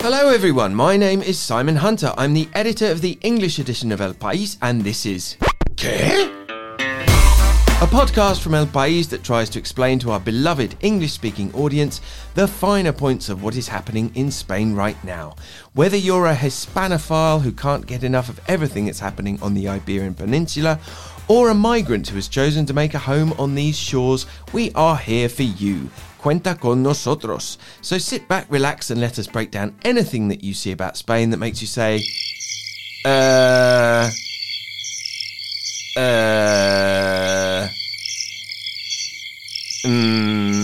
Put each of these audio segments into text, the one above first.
Hello, everyone. My name is Simon Hunter. I'm the editor of the English edition of El País, and this is. ¿Qué? A podcast from El País that tries to explain to our beloved English speaking audience the finer points of what is happening in Spain right now. Whether you're a Hispanophile who can't get enough of everything that's happening on the Iberian Peninsula, or a migrant who has chosen to make a home on these shores, we are here for you. Cuenta con nosotros. So sit back, relax, and let us break down anything that you see about Spain that makes you say, uh, uh, mm.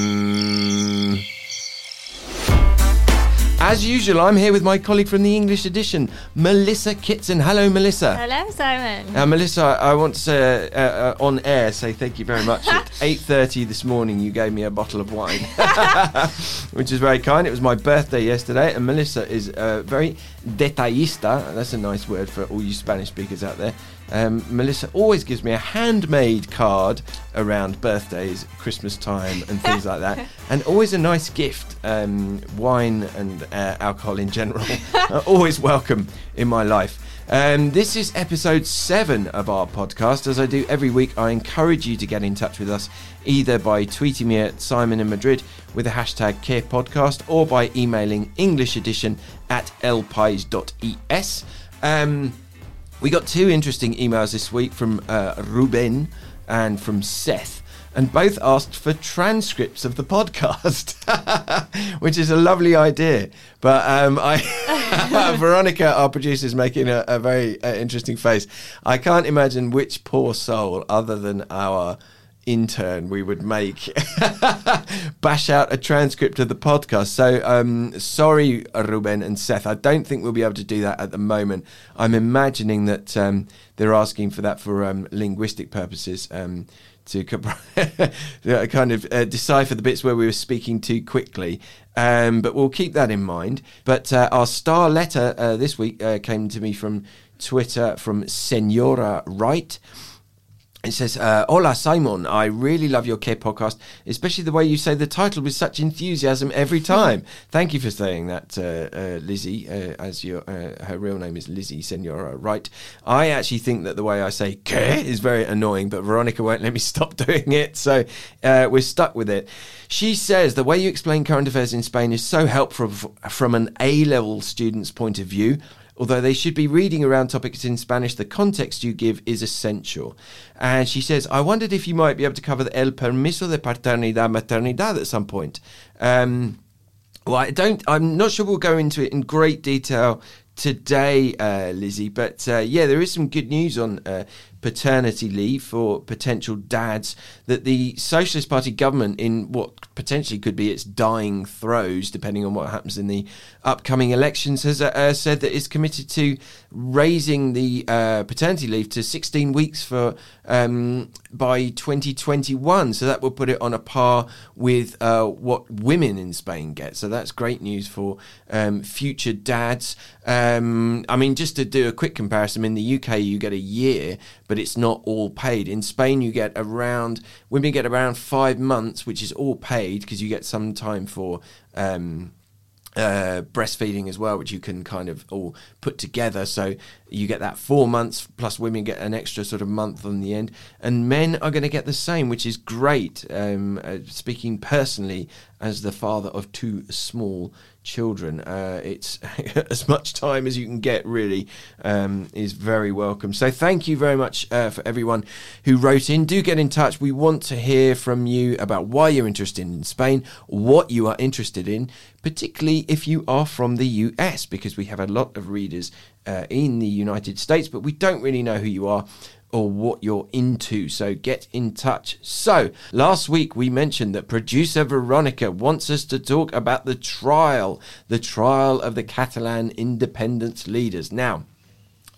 As usual, I'm here with my colleague from the English edition, Melissa Kitson. Hello, Melissa. Hello, Simon. Now, Melissa, I want to, uh, uh, on air, say thank you very much. At 8.30 this morning, you gave me a bottle of wine, which is very kind. It was my birthday yesterday, and Melissa is uh, very detallista. That's a nice word for all you Spanish speakers out there. Um, Melissa always gives me a handmade card around birthdays, Christmas time, and things like that, and always a nice gift. Um, wine and uh, alcohol in general are always welcome in my life. Um, this is episode seven of our podcast. As I do every week, I encourage you to get in touch with us either by tweeting me at Simon in Madrid with the hashtag Qué Podcast or by emailing English edition at elpais.es. Um, we got two interesting emails this week from uh, Ruben and from Seth, and both asked for transcripts of the podcast, which is a lovely idea. But um, I, Veronica, our producer, is making a, a very uh, interesting face. I can't imagine which poor soul, other than our intern we would make bash out a transcript of the podcast so um sorry ruben and seth i don't think we'll be able to do that at the moment i'm imagining that um, they're asking for that for um, linguistic purposes um, to kind of uh, decipher the bits where we were speaking too quickly. Um, but we'll keep that in mind. But uh, our star letter uh, this week uh, came to me from Twitter from Senora Wright. It says, uh, Hola, Simon. I really love your Qué podcast, especially the way you say the title with such enthusiasm every time. Thank you for saying that, uh, uh, Lizzie, uh, as your uh, her real name is Lizzie Senora, right? I actually think that the way I say Qué is very annoying, but Veronica won't let me stop doing it, so uh, we're stuck with it. She says, the way you explain current affairs in Spain is so helpful f- from an A level student's point of view. Although they should be reading around topics in Spanish, the context you give is essential. And she says, I wondered if you might be able to cover the el permiso de paternidad maternidad at some point. Um, well, I don't. I'm not sure we'll go into it in great detail today, uh, Lizzie. But uh, yeah, there is some good news on uh, paternity leave for potential dads that the Socialist Party government, in what potentially could be its dying throes, depending on what happens in the upcoming elections, has uh, said that it's committed to raising the uh, paternity leave to 16 weeks for um, by 2021. So that will put it on a par with uh, what women in Spain get. So that's great news for um, future dads. Um, I mean, just to do a quick comparison, in the UK you get a year, but it's not all paid. In Spain you get around women get around five months, which is all paid because you get some time for. Um, uh, breastfeeding as well, which you can kind of all put together. So you get that four months, plus women get an extra sort of month on the end. And men are going to get the same, which is great. Um, uh, speaking personally, as the father of two small children, uh, it's as much time as you can get, really, um, is very welcome. So thank you very much uh, for everyone who wrote in. Do get in touch. We want to hear from you about why you're interested in Spain, what you are interested in, particularly if you are from the US, because we have a lot of readers uh, in the United States, but we don't really know who you are or what you're into. So get in touch. So, last week we mentioned that producer Veronica wants us to talk about the trial, the trial of the Catalan independence leaders. Now,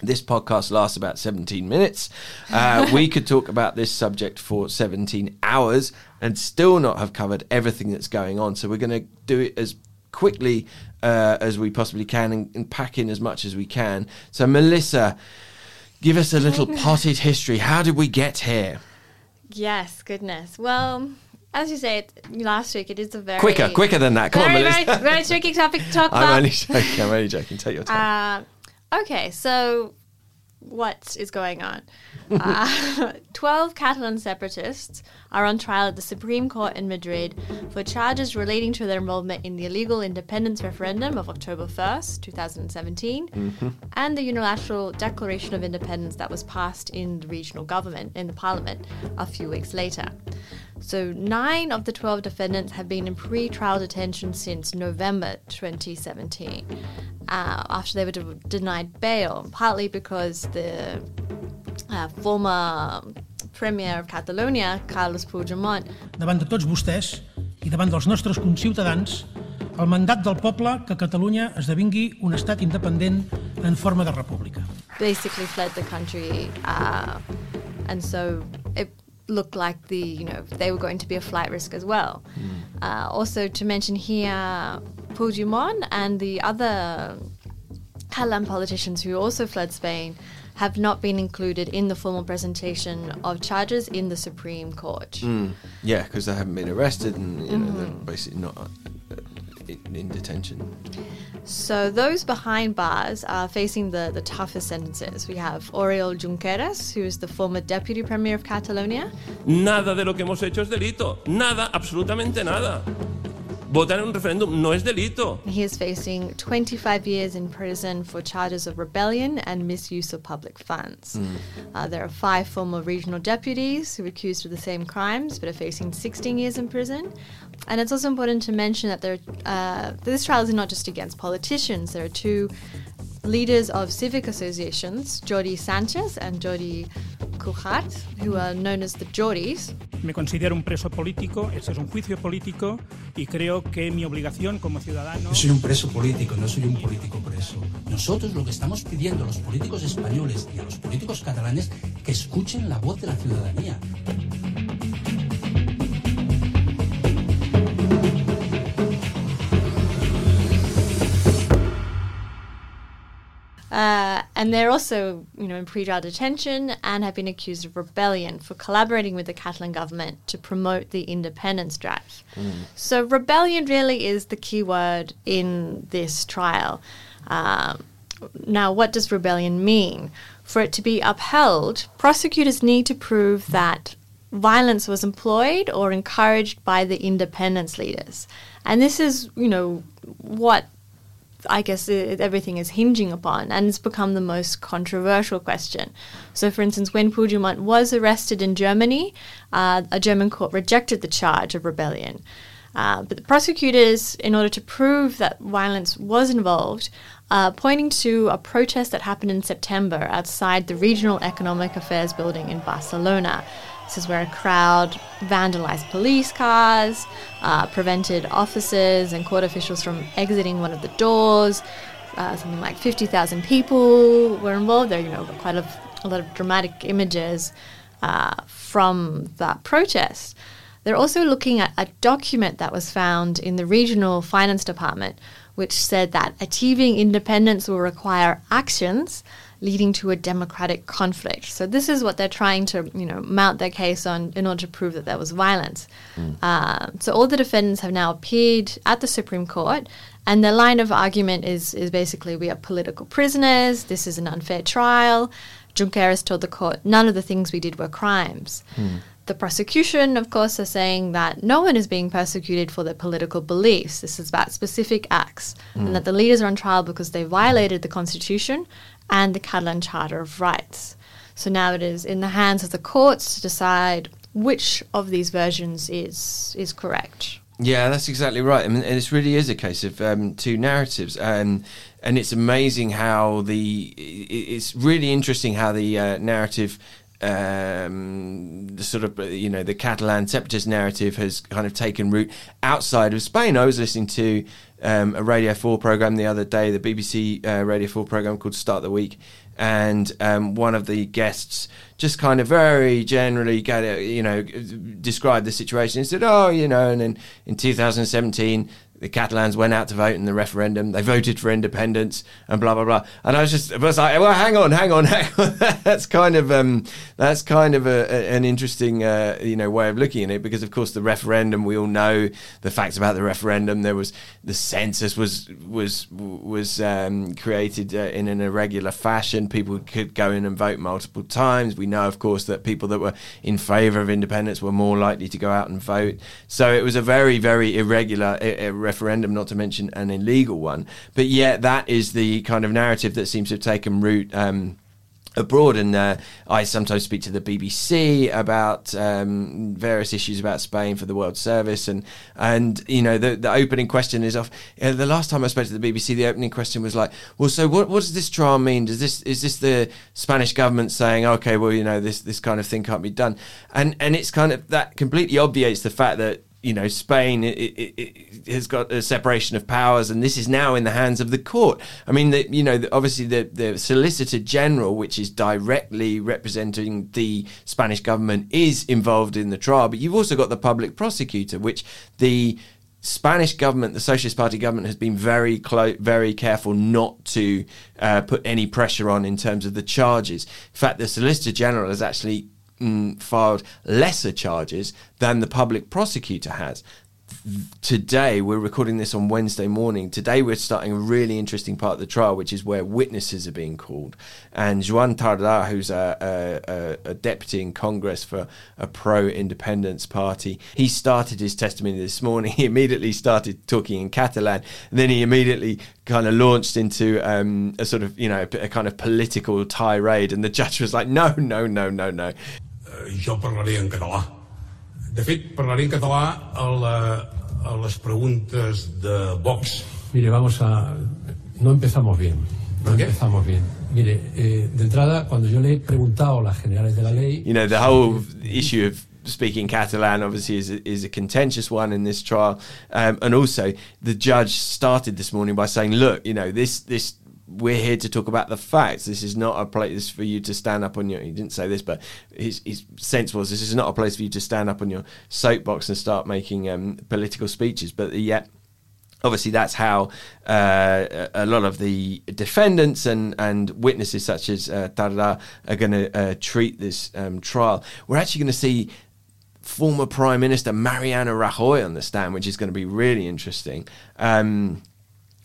this podcast lasts about 17 minutes. Uh, we could talk about this subject for 17 hours and still not have covered everything that's going on. So, we're going to do it as quickly uh, as we possibly can and, and pack in as much as we can. So, Melissa, give us a little potted history. How did we get here? Yes, goodness. Well, as you said last week, it is a very quicker, quicker than that. Come very, on, very, very tricky topic to talk I'm about. only joking. I'm only joking. Take your time. Uh, okay, so what is going on? Uh, 12 Catalan separatists are on trial at the Supreme Court in Madrid for charges relating to their involvement in the illegal independence referendum of October 1st, 2017, and the unilateral Declaration of Independence that was passed in the regional government, in the parliament, a few weeks later. So, nine of the 12 defendants have been in pre trial detention since November 2017 uh, after they were de- denied bail, partly because the uh, former Premier of Catalonia, Carles Puigdemont, davant de tots vostès i davant dels nostres conciutadans el mandat del poble que Catalunya esdevingui un estat independent en forma de república. basically fled the country, uh, and so it looked like the you know they were going to be a flight risk as well. Uh, also to mention here, Puigdemont and the other Catalan politicians who also fled Spain have not been included in the formal presentation of charges in the Supreme Court. Mm. Yeah, because they haven't been arrested and you know Mm-hmm. they're basically not uh, in, in detention. So those behind bars are facing the, the toughest sentences. We have Oriol Junqueras, who is the former deputy premier of Catalonia. Nada de lo que hemos hecho es delito. Nada, absolutamente nada. Votar en un referéndum no es delito. He is facing 25 years in prison for charges of rebellion and misuse of public funds. Uh, there are five former regional deputies who are accused of the same crimes but are facing 16 years in prison. And it's also important to mention that there, uh, this trial is not just against politicians. There are two leaders of civic associations, Jordi Sanchez and Jordi Cugat, who are known as the Jordis. Me considero un preso político, este es un juicio político y creo que mi obligación como ciudadano... Yo soy un preso político, no soy un político preso. Nosotros lo que estamos pidiendo a los políticos españoles y a los políticos catalanes que escuchen la voz de la ciudadanía. Uh, and they're also, you know, in pre-trial detention and have been accused of rebellion for collaborating with the Catalan government to promote the independence drive. So rebellion really is the key word in this trial. Um, now, what does rebellion mean? For it to be upheld, prosecutors need to prove that violence was employed or encouraged by the independence leaders. And this is, you know, what I guess it, everything is hinging upon, and it's become the most controversial question. So, for instance, when Puigdemont was arrested in Germany, uh, a German court rejected the charge of rebellion. Uh, but the prosecutors, in order to prove that violence was involved, uh, pointing to a protest that happened in September outside the Regional Economic Affairs building in Barcelona. This is where a crowd vandalized police cars, uh, prevented officers and court officials from exiting one of the doors. Uh, something like 50,000 people were involved. There, you know, quite a, a lot of dramatic images uh, from that protest. They're also looking at a document that was found in the regional finance department, which said that achieving independence will require actions leading to a democratic conflict. So this is what they're trying to, you know, mount their case on in order to prove that there was violence. Uh, so all the defendants have now appeared at the Supreme Court, and their line of argument is is basically we are political prisoners. This is an unfair trial. Junqueras told the court none of the things we did were crimes. The prosecution, of course, are saying that no one is being persecuted for their political beliefs. This is about specific acts, and that the leaders are on trial because they violated the constitution and the Catalan Charter of Rights. So now it is in the hands of the courts to decide which of these versions is is correct. Yeah, that's exactly right. I mean, and it really is a case of um, two narratives, um, and it's amazing how the. It's really interesting how the uh, narrative, um, the sort of you know the Catalan separatist narrative has kind of taken root outside of Spain. I was listening to um, a Radio Four program the other day, the BBC uh, Radio Four program called Start the Week, and um, one of the guests just kind of very generally you know described the situation and said oh you know and then in 2017 the Catalans went out to vote in the referendum. They voted for independence and blah blah blah. And I was just I was like, well, hang on, hang on, hang on. that's kind of um, that's kind of a, a, an interesting uh, you know way of looking at it because of course the referendum we all know the facts about the referendum. There was the census was was was um, created uh, in an irregular fashion. People could go in and vote multiple times. We know, of course, that people that were in favour of independence were more likely to go out and vote. So it was a very very irregular. Uh, referendum, not to mention an illegal one. But yet, that is the kind of narrative that seems to have taken root. Um, abroad and uh, I sometimes speak to the BBC about um, various issues about Spain for the World Service and and you know the the opening question is off uh, the last time I spoke to the BBC the opening question was like well so what what does this trial mean does this is this the Spanish government saying okay well you know this this kind of thing can't be done and and it's kind of that completely obviates the fact that you know, Spain it, it, it has got a separation of powers, and this is now in the hands of the court. I mean, the, you know, the, obviously the, the Solicitor General, which is directly representing the Spanish government, is involved in the trial, but you've also got the public prosecutor, which the Spanish government, the Socialist Party government, has been very clo- very careful not to uh, put any pressure on in terms of the charges. In fact, the Solicitor General has actually mm, filed lesser charges than the public prosecutor has today we're recording this on Wednesday morning. Today we're starting a really interesting part of the trial, which is where witnesses are being called. And Joan Tardà, who's a, a, a deputy in Congress for a pro-independence party, he started his testimony this morning. He immediately started talking in Catalan, then he immediately kind of launched into um, a sort of you know a, kind of political tirade. And the judge was like, "No, no, no, no, no." Uh, jo parlaré en català. De fet, parlaré en català a, la, a les preguntes de Vox. Mire, vamos a... No empezamos bien. No empezamos bien. Mire, eh, de entrada, cuando yo le he preguntado a las generales de la ley... You know, the whole issue of speaking Catalan obviously is a, is a contentious one in this trial, um, and also the judge started this morning by saying, "Look, you know this this we're here to talk about the facts. This is not a place for you to stand up on your. He didn't say this, but his, his sense was this is not a place for you to stand up on your soapbox and start making um, political speeches. But yet, obviously, that's how uh, a lot of the defendants and, and witnesses, such as uh, Tardà, are going to uh, treat this um, trial. We're actually going to see former Prime Minister Mariano Rajoy on the stand, which is going to be really interesting. Um,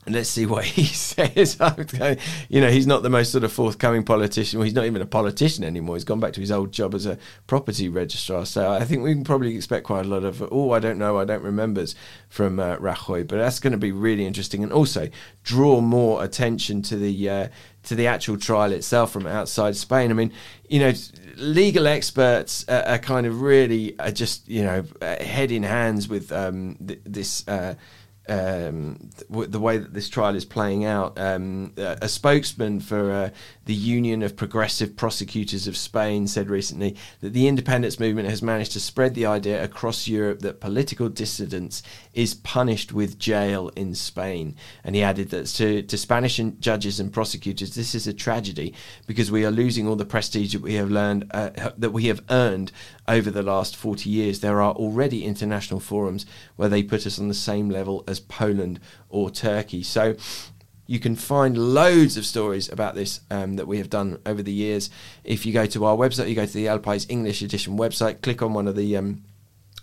let's see what he says. you know, he's not the most sort of forthcoming politician. Well, he's not even a politician anymore. He's gone back to his old job as a property registrar. So I think we can probably expect quite a lot of, oh, I don't know, I don't remembers from uh, Rajoy. But that's going to be really interesting and also draw more attention to the. Uh, to the actual trial itself from outside Spain. I mean, you know, legal experts are, kind of really just you know head in hands with um, th- this uh, um, the way that this trial is playing out. Um, a spokesman for uh, the Union of Progressive Prosecutors of Spain said recently that the independence movement has managed to spread the idea across Europe that political dissidence is punished with jail in Spain. And he added that to, to Spanish judges and prosecutors, this is a tragedy because we are losing all the prestige that we have learned uh, that we have earned over the last 40 years. There are already international forums where they put us on the same level as Poland or Turkey. So you can find loads of stories about this um, that we have done over the years. If you go to our website, you go to the El País English edition website, click on one of the um,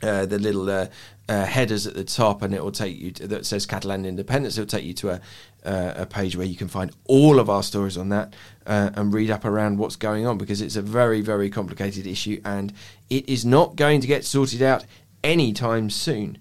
uh, the little uh, uh, headers at the top, and it will take you to, that says Catalan independence. It will take you to a, uh, a page where you can find all of our stories on that uh, and read up around what's going on because it's a very very complicated issue and it is not going to get sorted out anytime soon.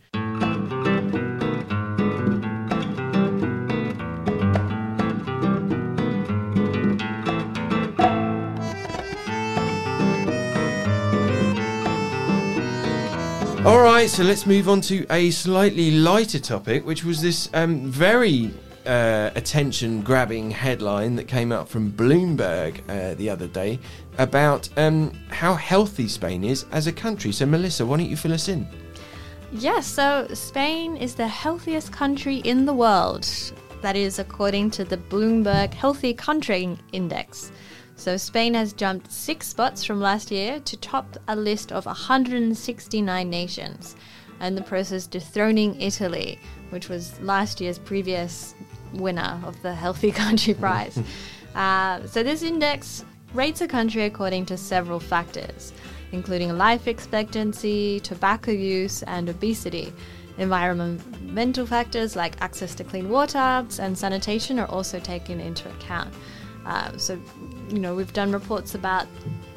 All right, so let's move on to a slightly lighter topic, which was this um, very uh, attention grabbing headline that came out from Bloomberg uh, the other day about um, how healthy Spain is as a country. So, Melissa, why don't you fill us in? Yes, so Spain is the healthiest country in the world. That is according to the Bloomberg Healthy Country Index. So Spain has jumped six spots from last year to top a list of 169 nations. and the process dethroning Italy, which was last year's previous winner of the Healthy Country Prize. uh, so this index rates a country according to several factors, including life expectancy, tobacco use, and obesity. Environmental factors like access to clean water and sanitation are also taken into account. Uh, so, you know, we've done reports about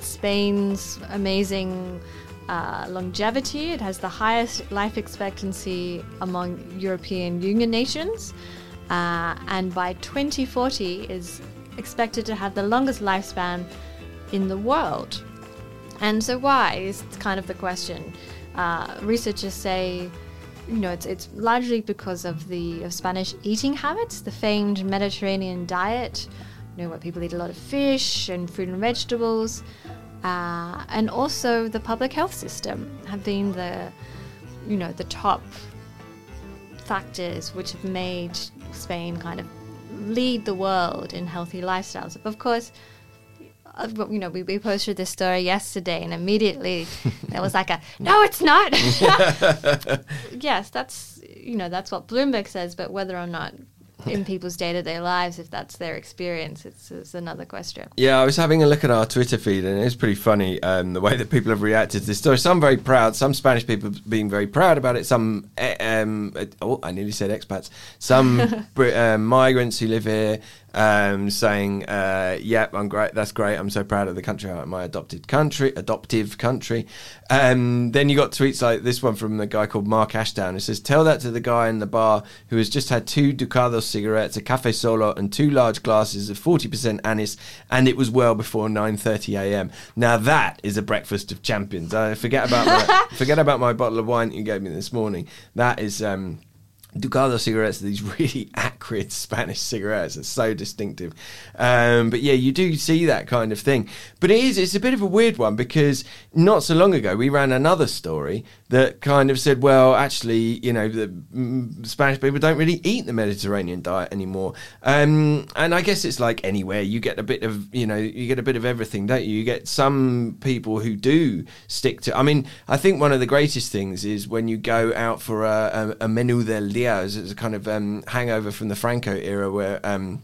Spain's amazing uh, longevity. It has the highest life expectancy among European Union nations, uh, and by 2040 is expected to have the longest lifespan in the world. And so, why is kind of the question. Uh, researchers say you know, it's, it's largely because of the of Spanish eating habits, the famed Mediterranean diet, know, where people eat a lot of fish and fruit and vegetables, uh, and also the public health system have been the, you know, the top factors which have made Spain kind of lead the world in healthy lifestyles. Of course, uh, you know, we, we posted this story yesterday, and immediately there was like a, no, it's not. yes, that's you know that's what Bloomberg says, but whether or not in people's day to day lives, if that's their experience, it's, it's, another question. Yeah, I was having a look at our Twitter feed, and it's pretty funny um, the way that people have reacted to this story. Some very proud, some Spanish people being very proud about it. Some, um, oh, I nearly said expats. Some uh, migrants who live here um, saying, uh, "Yep, I'm great. That's great. I'm so proud of the country, my adopted country, adoptive country." Um, then you got tweets like this one from a guy called Mark Ashdown. It says, "Tell that to the guy in the bar who has just had two Ducados cigarettes, a cafe solo, and two large glasses of 40% anise, and it was well before 9:30 a.m." Now that is a breakfast of champions. I forget about my, forget about my bottle of wine you gave me this morning. That is. Um, Ducado cigarettes are these really acrid Spanish cigarettes. It's so distinctive. Um, but yeah, you do see that kind of thing. But it is, it's a bit of a weird one because not so long ago we ran another story that kind of said, well, actually, you know, the mm, Spanish people don't really eat the Mediterranean diet anymore. Um, and I guess it's like anywhere, you get a bit of, you know, you get a bit of everything, don't you? You get some people who do stick to, I mean, I think one of the greatest things is when you go out for a, a, a menú del día, as a kind of um, hangover from the Franco era where, um,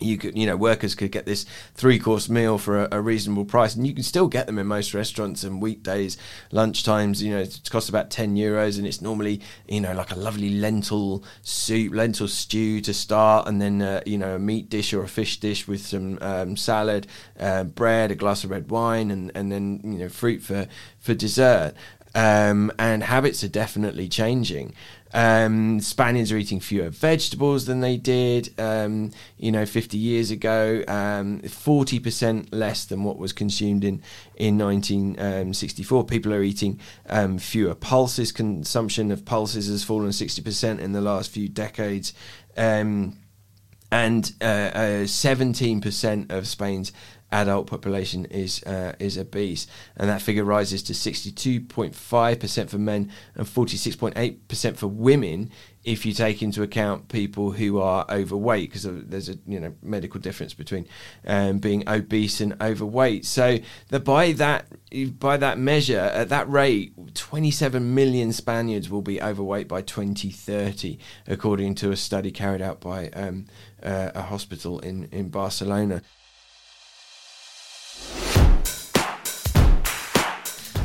you could, you know, workers could get this three course meal for a, a, reasonable price, and you can still get them in most restaurants and weekdays, lunchtimes. You know, it costs about ten euros, and it's normally, you know, like a lovely lentil soup, lentil stew to start, and then uh, you know a meat dish or a fish dish with some um, salad, uh, bread, a glass of red wine, and and then you know fruit for for dessert. Um, and habits are definitely changing. Um, Spaniards are eating fewer vegetables than they did, um, you know, 50 years ago. Um, 40% less than what was consumed in in 1964. People are eating um, fewer pulses. Consumption of pulses has fallen 60% in the last few decades. Um, and uh, uh, 17% of Spain's adult population is uh, is obese, and that figure rises to 62.5% for men and 46.8% for women if you take into account people who are overweight, because there's a you know medical difference between um, being obese and overweight. So the, by that by that measure, at that rate, 27 million Spaniards will be overweight by 2030, according to a study carried out by um, uh, a hospital in in Barcelona.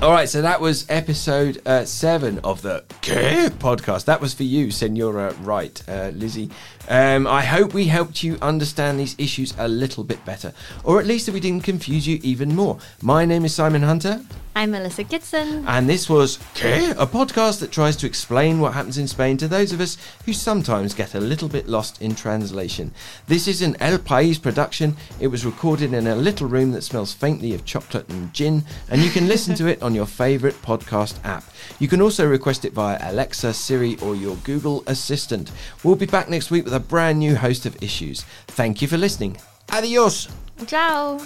All right, so that was episode uh, seven of the podcast. That was for you, Senora Wright, uh, Lizzie. Um, I hope we helped you understand these issues a little bit better, or at least that we didn't confuse you even more. My name is Simon Hunter. I'm Melissa Kitson. And this was a podcast that tries to explain what happens in Spain to those of us who sometimes get a little bit lost in translation. This is an El País production. It was recorded in a little room that smells faintly of chocolate and gin, and you can listen to it on your favourite podcast app. You can also request it via Alexa, Siri, or your Google Assistant. We'll be back next week with a brand new host of issues. Thank you for listening. Adios. Ciao.